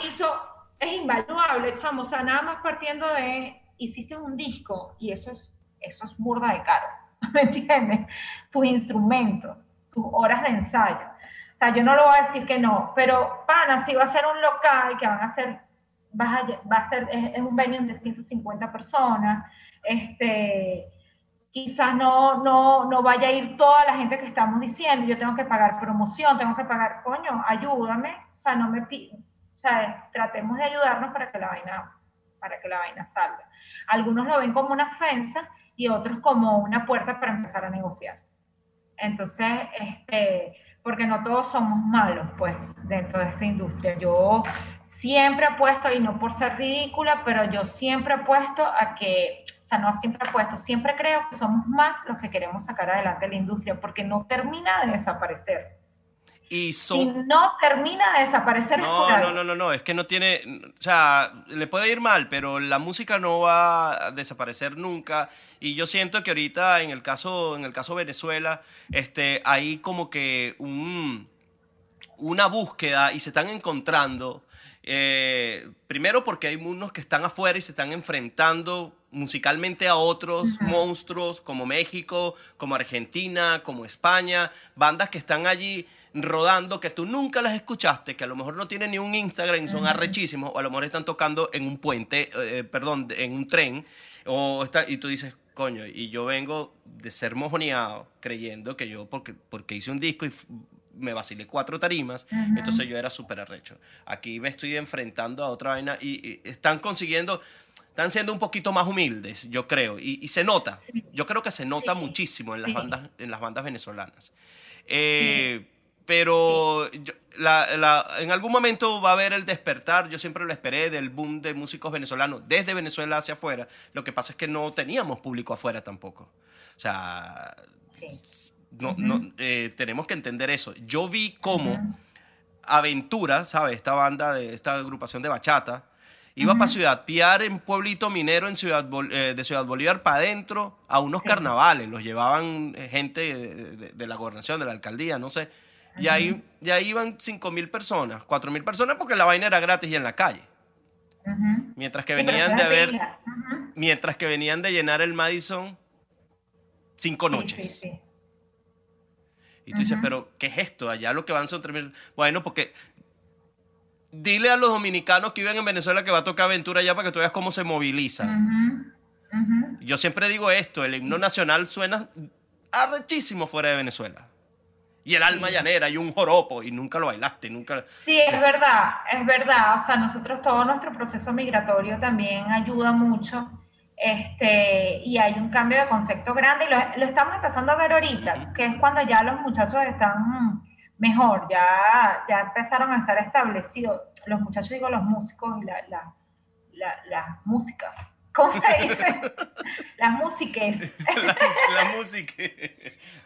es invaluable, chamo, o sea, nada más partiendo de, hiciste un disco y eso es, eso es burda de caro, ¿me entiendes? Tus instrumentos, tus horas de ensayo. O sea, yo no lo voy a decir que no, pero pana, si va a ser un local que van a ser, va a, ser, es, un venue de 150 personas, este quizás no, no, no vaya a ir toda la gente que estamos diciendo, yo tengo que pagar promoción, tengo que pagar, coño, ayúdame, o sea, no me o sea, tratemos de ayudarnos para que la vaina, para que la vaina salga. Algunos lo ven como una ofensa y otros como una puerta para empezar a negociar. Entonces, este, porque no todos somos malos, pues, dentro de esta industria. Yo siempre apuesto, y no por ser ridícula, pero yo siempre apuesto a que, o sea, no siempre apuesto, siempre creo que somos más los que queremos sacar adelante la industria, porque no termina de desaparecer. Y, son... no termina de desaparecer. No, no, no, no, no, es que no tiene, o sea, le puede ir mal, pero la música no va a desaparecer nunca. Y yo siento que ahorita en el caso, en el caso Venezuela, este, hay como que un, una búsqueda y se están encontrando. Eh, primero porque hay unos que están afuera y se están enfrentando musicalmente a otros monstruos como México, como Argentina, como España, bandas que están allí rodando que tú nunca las escuchaste, que a lo mejor no tienen ni un Instagram y son arrechísimos, o a lo mejor están tocando en un puente, eh, perdón, en un tren, o está, y tú dices, coño, y yo vengo de ser mojoneado creyendo que yo, porque, porque hice un disco y me vacilé cuatro tarimas, entonces yo era súper arrecho. Aquí me estoy enfrentando a otra vaina y, están consiguiendo, están siendo un poquito más humildes, yo creo, y, se nota, yo creo que se nota muchísimo en las, bandas, en las bandas venezolanas. Eh, pero en algún momento va a haber el despertar, yo siempre lo esperé, del boom de músicos venezolanos desde Venezuela hacia afuera. Lo que pasa es que no teníamos público afuera tampoco. O sea, no, eh, tenemos que entender eso. Yo vi cómo Aventura, ¿sabes? Esta banda, de esta agrupación de bachata, iba para Ciudad Piar, en Pueblito Minero, en Ciudad eh, de Ciudad Bolívar, para adentro, a unos carnavales. Los llevaban eh, gente de, la gobernación, de la alcaldía, no sé y ahí, y ahí iban 5 mil personas, 4 mil personas porque la vaina era gratis y en la calle. Mientras que venían de ver, mientras que venían de llenar el Madison cinco noches. y tú dices, pero ¿qué es esto? Allá lo que van son 3 mil. Bueno, porque dile a los dominicanos que viven en Venezuela que va a tocar aventura allá para que tú veas cómo se movilizan. Yo siempre digo esto, el himno nacional suena arrechísimo fuera de Venezuela y el alma llanera y un joropo y nunca lo bailaste, nunca... Sí, es verdad, es verdad. O sea, nosotros todo nuestro proceso migratorio también ayuda mucho este, y hay un cambio de concepto grande y lo, estamos empezando a ver ahorita, que es cuando ya los muchachos están mejor, ya, ya empezaron a estar establecidos, los muchachos digo los músicos y la, las músicas ¿Cómo se dice? Las músicas. Las músicas.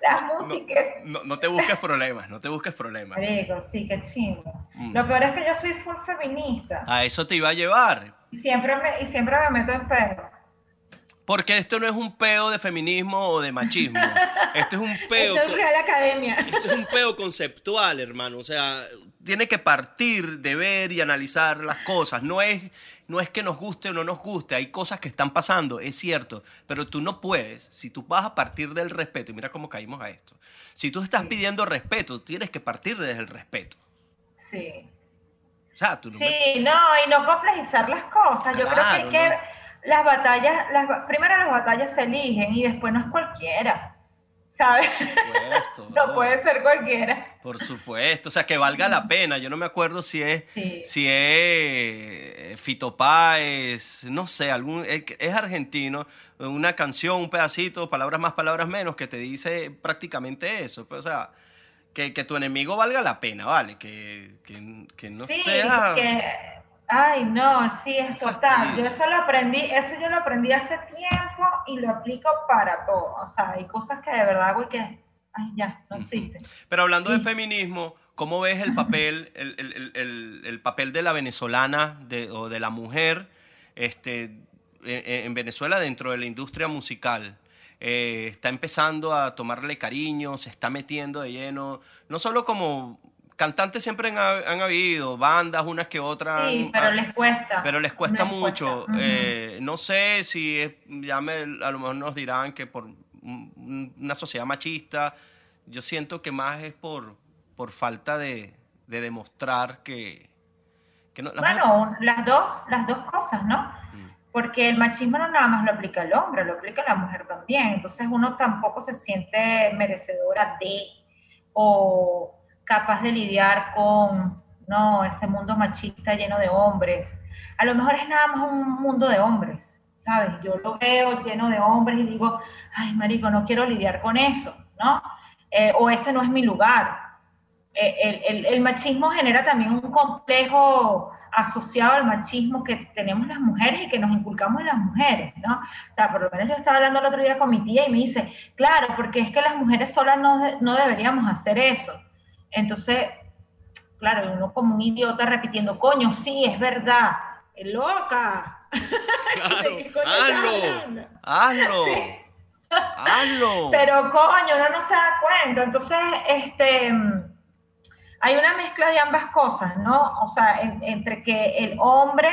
Las músicas. No, no, te busques problemas, no te busques problemas. Digo, sí, qué chingo. Mm. Lo peor es que yo soy full feminista. A eso te iba a llevar. Y siempre me, y siempre me meto en peo. Porque esto no es un peo de feminismo o de machismo. Esto es un peo. esto es Real Academia. Esto es un peo conceptual, hermano. O sea, tiene que partir de ver y analizar las cosas. No es no es que nos guste o no nos guste, hay cosas que están pasando, es cierto, pero tú no puedes, si tú vas a partir del respeto, y mira cómo caímos a esto, si tú estás pidiendo respeto, tienes que partir desde el respeto. Sí. O sea, tú no sí, no, y no complejizar las cosas. Yo creo que, las batallas, las, primero las batallas se eligen y después no es cualquiera. ¿Sabes? no puede ser cualquiera. Por supuesto, o sea, que valga la pena. Yo no me acuerdo si es, si es Fito Páez, no sé, algún, es argentino, una canción, un pedacito, palabras más, palabras menos, que te dice prácticamente eso. Pues, o sea, que, tu enemigo valga la pena, ¿vale? Que, que, no sea... Ay, no, sí, es total. Yo eso lo aprendí, eso yo lo aprendí hace tiempo y lo aplico para todo. O sea, hay cosas que de verdad hago y que, ay, ya, no existen. Pero hablando de feminismo, ¿cómo ves el papel, el, papel de la venezolana o de la mujer este, en, Venezuela dentro de la industria musical? Eh, está empezando a tomarle cariño, se está metiendo de lleno, no solo como cantantes siempre han, habido, bandas, unas que otras. Sí, pero les cuesta. Pero les cuesta mucho. Eh, no sé si ya me, a lo mejor nos dirán que por una sociedad machista, yo siento que más es por, por falta de, demostrar que... bueno, las, dos, las dos cosas, ¿no? Mm. porque el machismo no nada más lo aplica al hombre, lo aplica la mujer también. Entonces uno tampoco se siente merecedora de o capaz de lidiar con no ese mundo machista lleno de hombres. A lo mejor es nada más un mundo de hombres, ¿sabes? Yo lo veo lleno de hombres y digo, ay, marico, no quiero lidiar con eso, ¿no? Eh, o ese no es mi lugar. Eh, el, el, machismo genera también un complejo asociado al machismo que tenemos las mujeres y que nos inculcamos en las mujeres, ¿no? O sea, por lo menos yo estaba hablando el otro día con mi tía y me dice, claro, porque es que las mujeres solas no, no deberíamos hacer eso. Entonces, claro, uno como un idiota repitiendo, coño, sí, es verdad, es loca. Claro, hazlo, hazlo, hazlo. Pero coño, uno no se da cuenta. Entonces, este hay una mezcla de ambas cosas, ¿no? O sea, entre que el hombre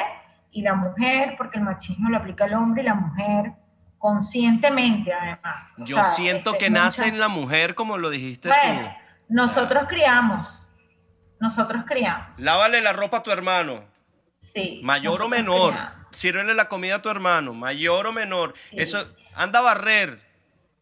y la mujer, porque el machismo lo aplica el hombre y la mujer, conscientemente además. Yo siento este, que nace en la mujer, como lo dijiste tú. Nosotros criamos, nosotros criamos. Lávale la ropa a tu hermano. Sí. Mayor o menor. Sírvele la comida a tu hermano, mayor o menor. Eso, anda a barrer.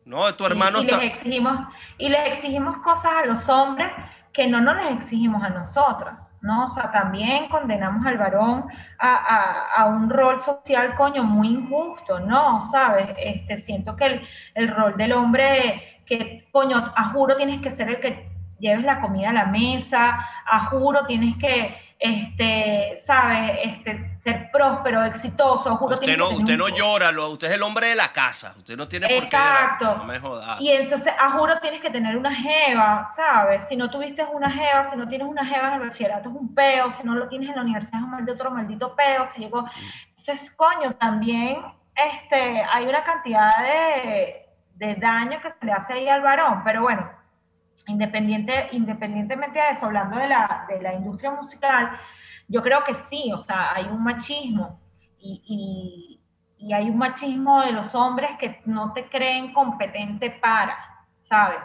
No, tu hermano y, Les exigimos, y les exigimos cosas a los hombres que no nos les exigimos a nosotras, ¿no? O sea, también condenamos al varón a, un rol social, coño, muy injusto, ¿no? ¿Sabes? Este, siento que el, el rol del hombre, que, coño, a juro tienes que ser el que lleves la comida a la mesa, a juro tienes que este, ¿sabes? Este, ser próspero, exitoso. Juro usted no, usted no llora, usted es el hombre de la casa, usted no tiene por qué Exacto. No me jodas. Y entonces, a juro tienes que tener una jeva, ¿sabes? Si no tuviste una jeva, si no tienes una jeva en el bachillerato es un peo, si no lo tienes en la universidad es un maldito, otro maldito peo, si llegó... Entonces, coño, también este, hay una cantidad de, de daño que se le hace ahí al varón, pero bueno, Independiente, independientemente de eso, hablando de la, de la industria musical, yo creo que sí, o sea, hay un machismo y, y, y, hay un machismo de los hombres que no te creen competente para, ¿sabes?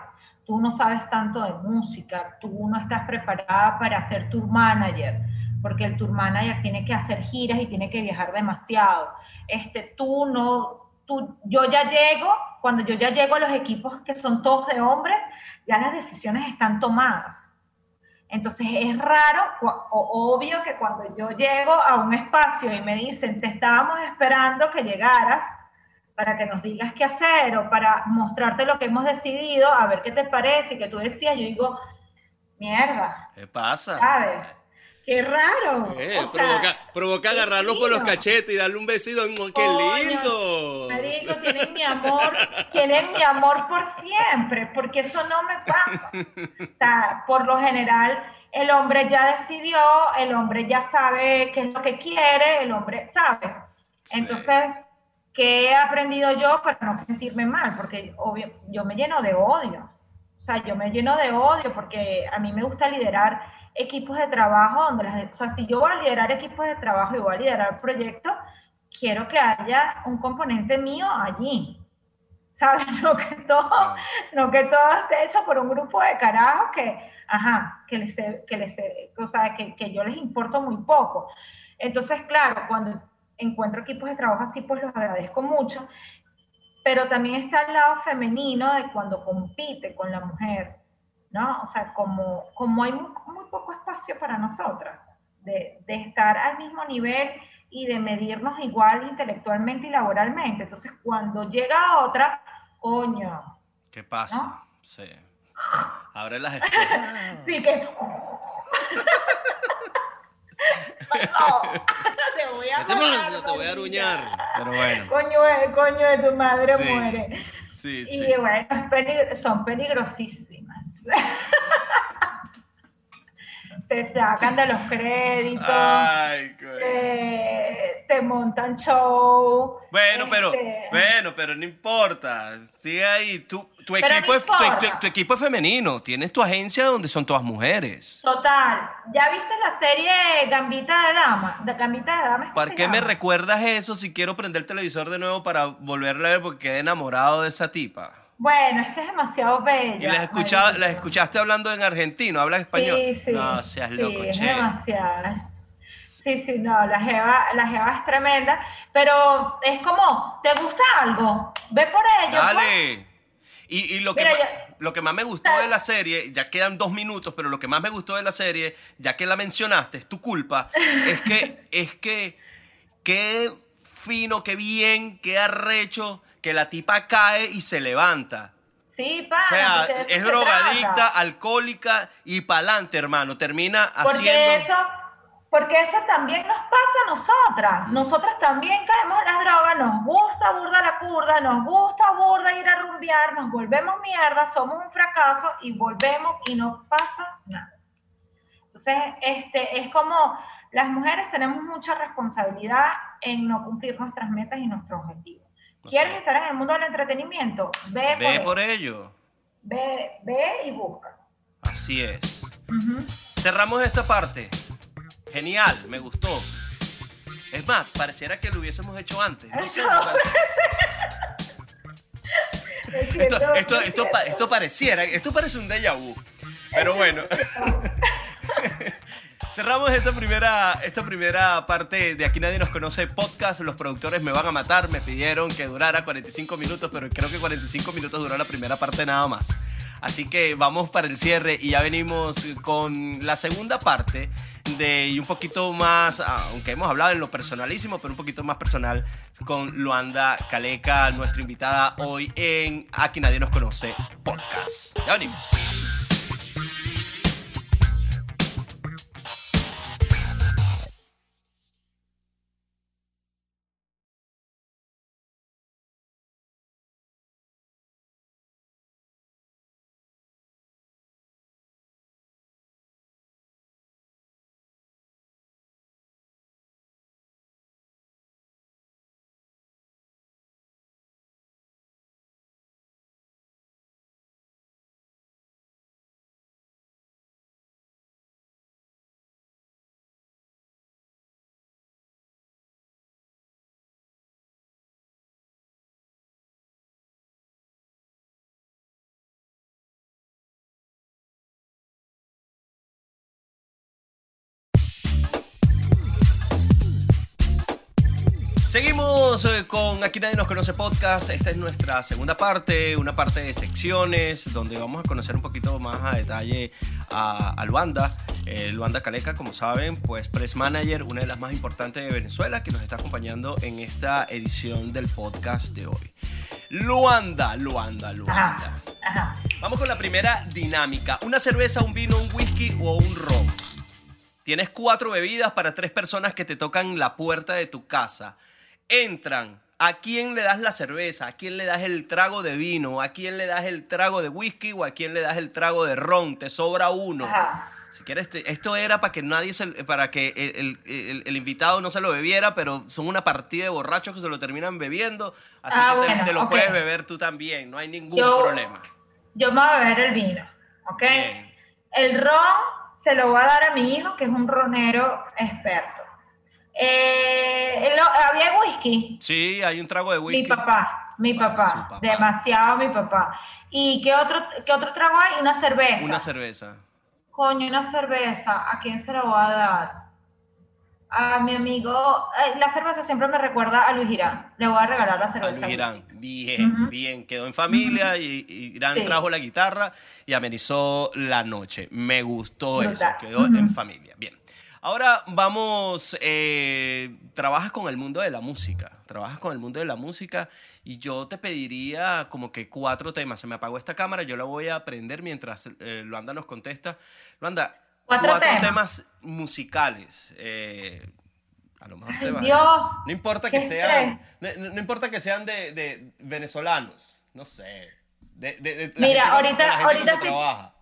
Tú no sabes tanto de música, tú no estás preparada para ser tour manager, porque el tour manager tiene que hacer giras y tiene que viajar demasiado. Este, tú no, tú, yo ya llego, cuando yo ya llego a los equipos que son todos de hombres, ya las decisiones están tomadas. Entonces es raro o obvio que cuando yo llego a un espacio y me dicen, te estábamos esperando que llegaras para que nos digas qué hacer o para mostrarte lo que hemos decidido, a ver qué te parece y que tú decías, yo digo, mierda. ¿Qué pasa? ¿Sabes? Qué raro. Eh, provoca, agarrarlo por los cachetes y darle un besito. ¡Qué lindo! Marico, tienen mi amor, tienen mi amor por siempre, porque eso no me pasa. O sea, por lo general, el hombre ya decidió, el hombre ya sabe qué es lo que quiere, el hombre sabe. Entonces, ¿qué he aprendido yo para no sentirme mal? Porque obvio, yo me lleno de odio. O sea, yo me lleno de odio porque a mí me gusta liderar equipos de trabajo donde las, o sea, si yo voy a liderar equipos de trabajo y voy a liderar proyectos, quiero que haya un componente mío allí. ¿Sabes? No que todo, no que todo esté hecho por un grupo de carajos que, ajá, que les, que les, o sea, que, que yo les importo muy poco. Entonces, claro, cuando encuentro equipos de trabajo así, pues los agradezco mucho, pero también está el lado femenino de cuando compite con la mujer ¿no? O sea, como, como hay muy, poco espacio para nosotras, de, de, estar al mismo nivel y de medirnos igual intelectualmente y laboralmente. Entonces, cuando llega otra, coño. ¿Qué pasa? Sí. Abre las Sí, que... te voy a ¿Qué te voy a aruñar. Pero bueno. Coño, coño de tu madre muere. Sí, y sí. bueno, son peligrosísimas. te sacan de los créditos, te, montan show. Bueno, pero, este, bueno, pero no importa. Sigue ahí. Tu, tu equipo es, tu, equipo es femenino. Tienes tu agencia donde son todas mujeres. Total. ¿Ya viste la serie Gambita de Dama? De Gambita de Dama. ¿Para qué me recuerdas eso si quiero prender el televisor de nuevo para volverla a ver porque quedé enamorado de esa tipa? Bueno, es que es demasiado bella. ¿Y las, escuchaste hablando en argentino? ¿Hablas español? Sí, sí. No, seas sí, loco, es che. demasiado. Sí, sí, no, la jeva, la jeva es tremenda, pero es como, ¿te gusta algo? Ve por ello. pues. Dale. Y, Mira, lo que más me gustó de la serie, ya quedan dos minutos, pero lo que más me gustó de la serie, ya que la mencionaste, es tu culpa, es que, es que, qué fino, qué bien, qué arrecho, que la tipa cae y se levanta. Sí, O pana, sea, de eso es se drogadicta, trata. alcohólica y pa'lante, hermano. Termina Porque haciendo... eso, porque eso también nos pasa a nosotras. Nosotras también caemos en las drogas, nos gusta burda la curda, nos gusta burda ir a rumbear, nos volvemos mierda, somos un fracaso y volvemos y no pasa nada. Entonces, este, es como las mujeres tenemos mucha responsabilidad en no cumplir nuestras metas y nuestros objetivos. ¿Quieres es. estar en el mundo del entretenimiento? Ve, Ve por, por ello. ello. Ve, ve y busca. Así es. Cerramos esta parte. Genial, me gustó. Es más, pareciera que lo hubiésemos hecho antes. No sé, esto, esto, es esto, esto pareciera, esto parece un déjà vu. Pero bueno. Cerramos esta primera, esta primera parte de Aquí Nadie Nos Conoce podcast. Los productores me van a matar. Me pidieron que durara 45 minutos, pero creo que 45 minutos duró la primera parte nada más. Así que vamos para el cierre y ya venimos con la segunda parte de y un poquito más, aunque hemos hablado en lo personalísimo, pero un poquito más personal con Luanda Caleca, nuestra invitada hoy en Aquí Nadie Nos Conoce podcast. Ya venimos. Seguimos eh, con Aquí Nadie Nos Conoce Podcast. Esta es nuestra segunda parte, una parte de secciones, donde vamos a conocer un poquito más a detalle a, a Luanda. Eh, Luanda Caleca, como saben, pues Press Manager, una de las más importantes de Venezuela, que nos está acompañando en esta edición del podcast de hoy. Luanda, Luanda, Luanda. Ajá, ajá. Vamos con la primera dinámica. Una cerveza, un vino, un whisky o un ron. Tienes cuatro bebidas para tres personas que te tocan la puerta de tu casa. Entran. ¿A quién le das la cerveza? ¿A quién le das el trago de vino? ¿A quién le das el trago de whisky? ¿O a quién le das el trago de ron? Te sobra uno. Ajá. Si quieres, te- esto era para que nadie se, para que el, el- el- el invitado no se lo bebiera, pero son una partida de borrachos que se lo terminan bebiendo. Así Ah, que te, bueno, te lo puedes beber tú también. No hay ningún Yo- problema. Yo me voy a beber el vino, ¿ok? Bien. El ron se lo voy a dar a mi hijo, que es un ronero experto. Eh, ¿Había whisky? Sí, hay un trago de whisky. Mi papá, mi Ah, papá, demasiado mi papá. ¿Y qué otro, qué otro trago hay? Una cerveza. Una cerveza. Coño, una cerveza. ¿A quién se la voy a dar? A mi amigo. eh, la cerveza siempre me recuerda a Luis Girán. Le voy a regalar la A cerveza. Luis Irán. Bien, bien. Quedó en familia y, y Irán Sí. trajo la guitarra y amenizó la noche. Me gustó Brutal. eso. Quedó en familia. Bien. Ahora vamos. eh, trabajas con el mundo de la música. Trabajas con el mundo de la música y yo te pediría como que cuatro temas. Se me apagó esta cámara, yo la voy a prender mientras eh, Luanda nos contesta. Luanda, Cuatro cuatro, temas. temas musicales. eh, a lo mejor te vas Dios. no importa que sean, no, no- importa que sean de, de venezolanos, no sé. De, de- Mira, ahorita- ahorita estoy- trabaja.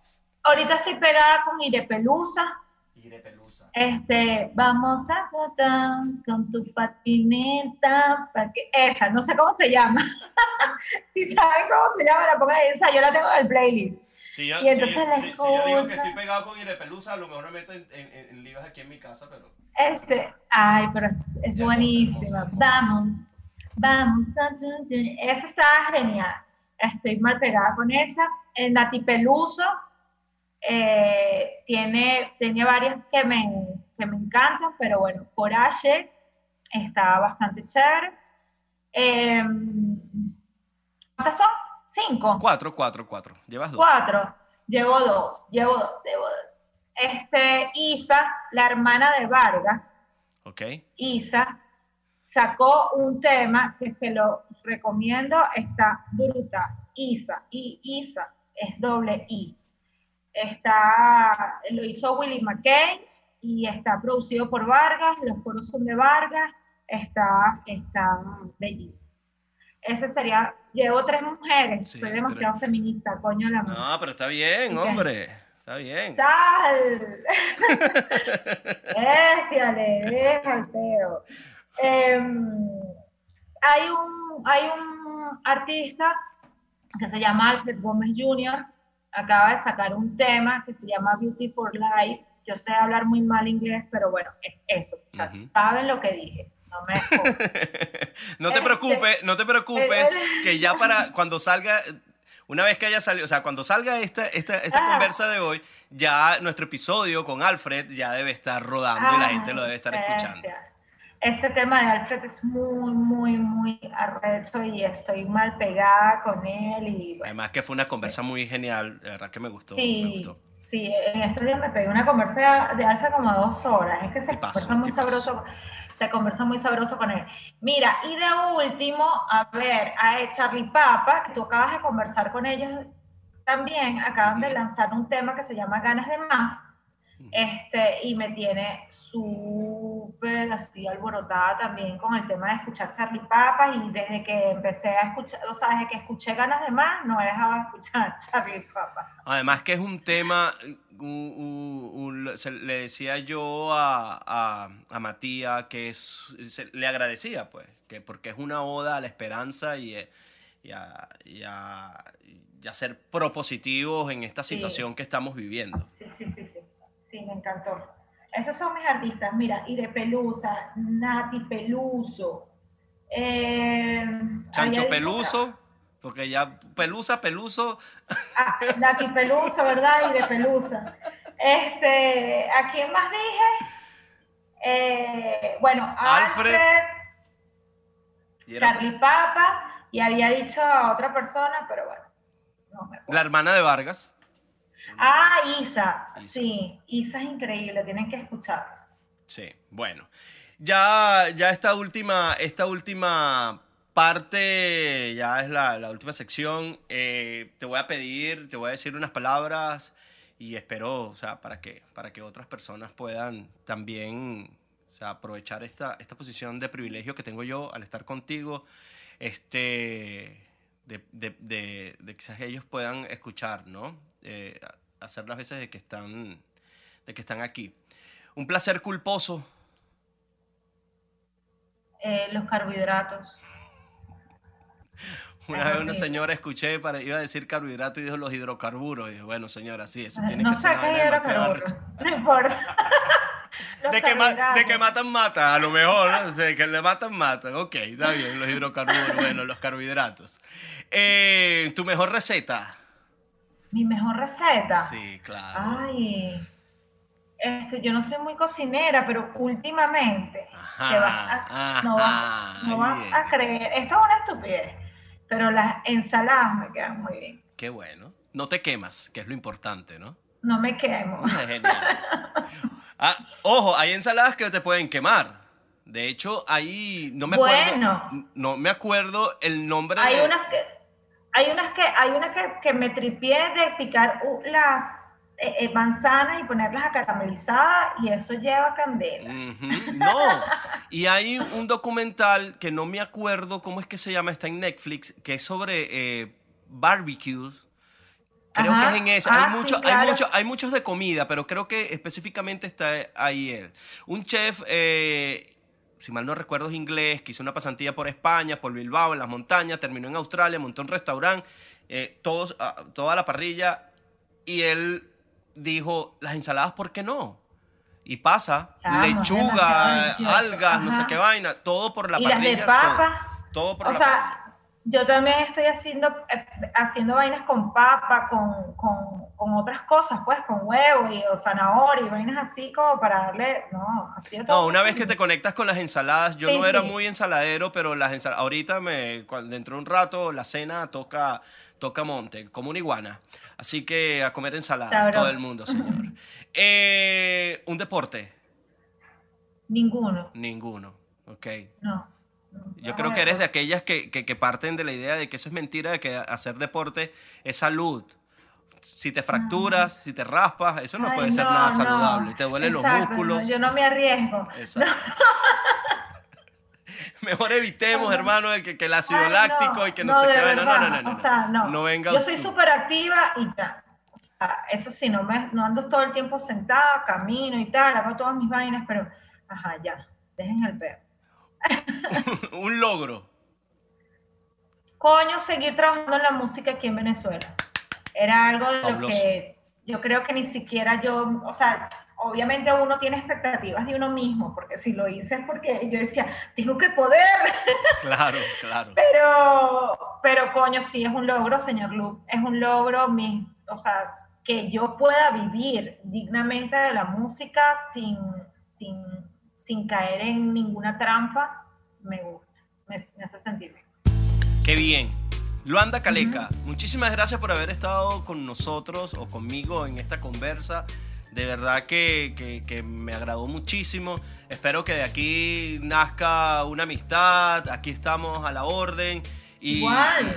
Ahorita estoy pegada con Irepelusa. Pelusa. Este, vamos a votar con tu patineta. pa' que- Esa, no sé cómo se llama. si saben cómo se llama, la pongan esa. Yo la tengo en el playlist. Si yo, Y entonces si- la si- si yo digo que estoy pegado con Ire Pelusa, a lo mejor me meto en, en, en- en líos aquí en mi casa, pero. Este, ay, pero es, es buenísima. Vamos, vamos a. Esa está genial. Estoy mal pegada con esa. El Nati Peluso eh, tiene, tiene varias que me, que me encantan, pero bueno, Coraje está bastante chévere. Eh, ¿Cuántas son? ¿Cinco? Cuatro, cuatro, cuatro. Llevas dos. Cuatro. Llevo dos, llevo dos, llevo dos. Este, Isa, la hermana de Vargas, Ok. Isa, sacó un tema que se lo recomiendo, está brutal. Isa, y Isa es doble I. Está, lo hizo Willie McKay y está producido por Vargas, los coros son de Vargas, está, está bellísimo. Ese sería, llevo tres mujeres, Sí, soy demasiado feminista, coño la madre. No, pero está bien, hombre. Está bien. ¡Sal! Éstiale, deja el peo. Em, hay, un, hay un artista que se llama Alfred Gómez Jr., acaba de sacar un tema que se llama Beauty for Life. Yo sé hablar muy mal inglés, pero bueno, es eso. O sea, Ujú. Saben lo que dije. No me. No te Este- preocupes, no te preocupes, que ya para cuando salga, una vez que haya salido, o sea, cuando salga esta, esta, esta Ah. conversa de hoy, ya nuestro episodio con Alfred ya debe estar rodando y la gente lo debe estar escuchando. Ese tema de Alfred es muy, muy, muy arrecho y estoy mal pegada con él y Además que fue una conversa muy genial, de verdad que me gustó. me Sí, gustó. sí, en estos días me pegué una conversa de Alfa como dos horas. Es que se Tipazo, conversa muy sabroso, se conversa muy sabroso con él. Mira, y de último, a ver, a Charlie Papa, que tú acabas de conversar con ellos también, acaban de lanzar un tema que se llama Ganas de Más. Este, y me tiene súper así alborotada también con el tema de escuchar Charlie Papa y desde que empecé a escuchar, o sea, desde que escuché Ganas de Más, no he dejado de escuchar Charlie Papa. Además que es un tema, un- un- un- se- le decía yo a, a, a Matías que es, se- le agradecía, pues, que porque es una oda a la esperanza y, eh, y a, y a- y a ser propositivos en esta Sí. situación que estamos viviendo. Sí, sí, sí, sí. Sí, me encantó. Esos son mis artistas. Mira, y de Pelusa, Nati Peluso. Eh, Chancho Peluso, porque ya Pelusa, Peluso, Ah, Nati Peluso, ¿verdad? Y de Pelusa. Este, ¿a quién más dije? Eh, bueno, Alfred. Alfred, Charlie Papa, y había dicho a otra persona, pero bueno, no me acuerdo. la hermana de Vargas. Ah, Isa. Isa. Sí, Isa es increíble, tienen que escucharla. Sí, bueno. Ya, ya esta última, esta última parte, ya es la, la última sección. eh, te voy a pedir, te voy a decir unas palabras y espero, o sea, para que, para que otras personas puedan también o sea, aprovechar esta, esta posición de privilegio que tengo yo al estar contigo, este, de, de, de- de quizás ellos puedan escuchar, ¿no? Eh, hacer las veces de que están, de que están aquí. Un placer culposo. Eh, los carbohidratos. Una vez una señora escuché, para, iba a decir carbohidrato y dijo los hidrocarburos. Y dije, bueno, señora, sí, eso tiene no que sé ser. No importa. De que, de que matan, matan, a lo mejor. ¿no? O sea, que le matan, matan. Ok, está bien, los hidrocarburos, bueno, los carbohidratos. Eh, ¿Tu mejor receta? Mi mejor receta. Sí, claro. Ay. Este, yo no soy muy cocinera, pero últimamente Ajá, te vas a- no vas, no a creer. Esto es una estupidez, pero las ensaladas me quedan muy bien. Qué bueno. No te quemas, que es lo importante, ¿no? No me quemo. Genial. Ah, ojo, hay ensaladas que te pueden quemar. De hecho, ahí no me acuerdo. Bueno. No me acuerdo el nombre Hay de. unas que, hay unas que, hay unas que, que me tripié de picar las eh, eh, manzanas y ponerlas a caramelizar y eso lleva candela. No. Y hay un documental que no me acuerdo cómo es que se llama, está en Netflix, que es sobre eh, barbecues. Creo Ajá. que es en ese. Ah, hay, sí, mucho- hay, mucho- hay muchos de comida, pero creo que específicamente está ahí él. Un chef, eh, si mal no recuerdo, es inglés, que hizo una pasantía por España, por Bilbao, en las montañas, terminó en Australia, montó un restaurante, eh, todos, ah, toda la parrilla, y él dijo, las ensaladas, ¿por qué no? Y pasa, Chamo, lechuga, algas, no sé qué vaina, todo por la y las parrilla. de todo- papa, Todo, por o la sea, parrilla. Yo también estoy haciendo, eh, haciendo vainas con papa, con, con, con, otras cosas, pues, con huevo y o zanahoria y vainas así como para darle, no, así No, una vez que te conectas con las ensaladas, yo no era muy ensaladero, pero las ensaladas, ahorita me, cuando, dentro de un rato la cena toca, toca monte, como una iguana. Así que a comer ensaladas todo el mundo, señor. Eh, ¿Un deporte? Ninguno. Ninguno, ok. No. Yo creo que eres de aquellas que, parten de la idea de que eso es mentira, de que hacer deporte es salud. Si te fracturas, si te raspas, eso no puede ser nada saludable. Te duelen los músculos. yo no me arriesgo. Mejor evitemos, hermano, que, que el ácido láctico y que no, se quede. No, no, no, no. O sea, no. no venga yo soy súper activa y tal. eso sí, no, me, no ando todo el tiempo sentada, camino y tal, hago todas mis vainas, pero, ajá, ya, dejen el perro. un logro. Coño, seguir trabajando en la música aquí en Venezuela. Era algo de lo que yo creo que ni siquiera yo, o sea, obviamente uno tiene expectativas de uno mismo, porque si lo hice es porque yo decía, tengo que poder. Claro, claro. Pero, pero coño, sí, es un logro, señor Lu, es un logro, mi, o sea, que yo pueda vivir dignamente de la música sin, sin sin caer en ninguna trampa, me gusta, me, hace sentir bien. Qué bien. Luanda Caleca, muchísimas gracias por haber estado con nosotros o conmigo en esta conversa. De verdad que, que, me agradó muchísimo. Espero que de aquí nazca una amistad. Aquí estamos a la orden. Y,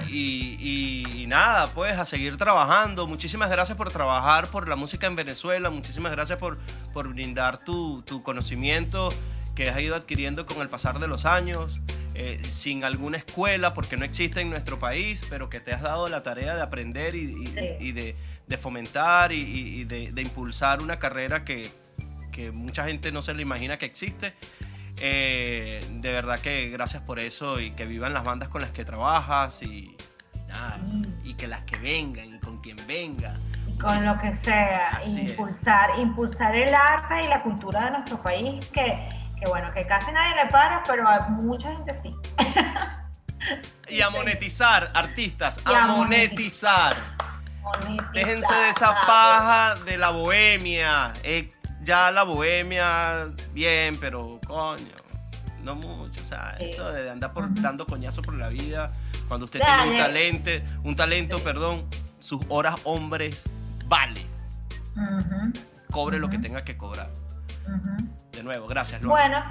y, y, nada, pues a seguir trabajando. Muchísimas gracias por trabajar por la música en Venezuela. Muchísimas gracias por, por brindar tu, tu conocimiento que has ido adquiriendo con el pasar de los años, eh, sin alguna escuela, porque no existe en nuestro país, pero que te has dado la tarea de aprender y, y, de, de, fomentar y, de, de, impulsar una carrera que, que, mucha gente no se le imagina que existe eh, de verdad que gracias por eso y que vivan las bandas con las que trabajas y nada, y que las que vengan y con quien venga. con lo que sea, impulsar, impulsar el arte y la cultura de nuestro país que, que bueno, que casi nadie le para, pero a mucha gente sí. y a monetizar, artistas, a, monetizar. Déjense de esa paja de la bohemia. Eh, ya la bohemia, bien, pero coño, no mucho. O sea, eso de andar por, dando coñazo por la vida, cuando usted tiene un talento, un talento, perdón, sus horas hombres vale. Cobre lo que tenga que cobrar. De nuevo, gracias, Bueno,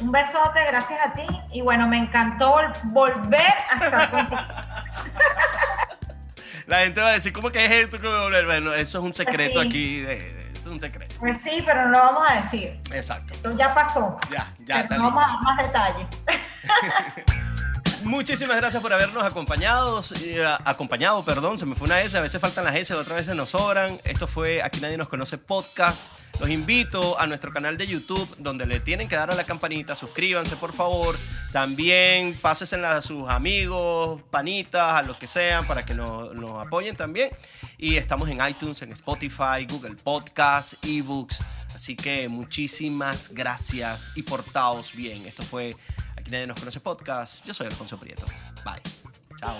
un besote, gracias a ti. Y bueno, me encantó volver a estar contigo. La gente va a decir, ¿cómo que es esto? Bueno, eso es un secreto aquí de un secreto. Pues sí, pero no lo vamos a decir. Exacto. Esto ya pasó. Ya, ya está. Vamos a más detalles. Muchísimas gracias por habernos acompañado, eh, acompañado, perdón, se me fue una S, a veces faltan las S, otras veces nos sobran. Esto fue Aquí Nadie Nos Conoce Podcast. Los invito a nuestro canal de YouTube, donde le tienen que dar a la campanita, suscríbanse por favor. También pásensela a sus amigos, panitas, a los que sean, para que nos, nos apoyen también. Y estamos en iTunes, en Spotify, Google Podcasts, eBooks. Así que muchísimas gracias y portaos bien. Esto fue Aquí nadie nos conoce podcast. Yo soy Alfonso Prieto. Bye. Chao.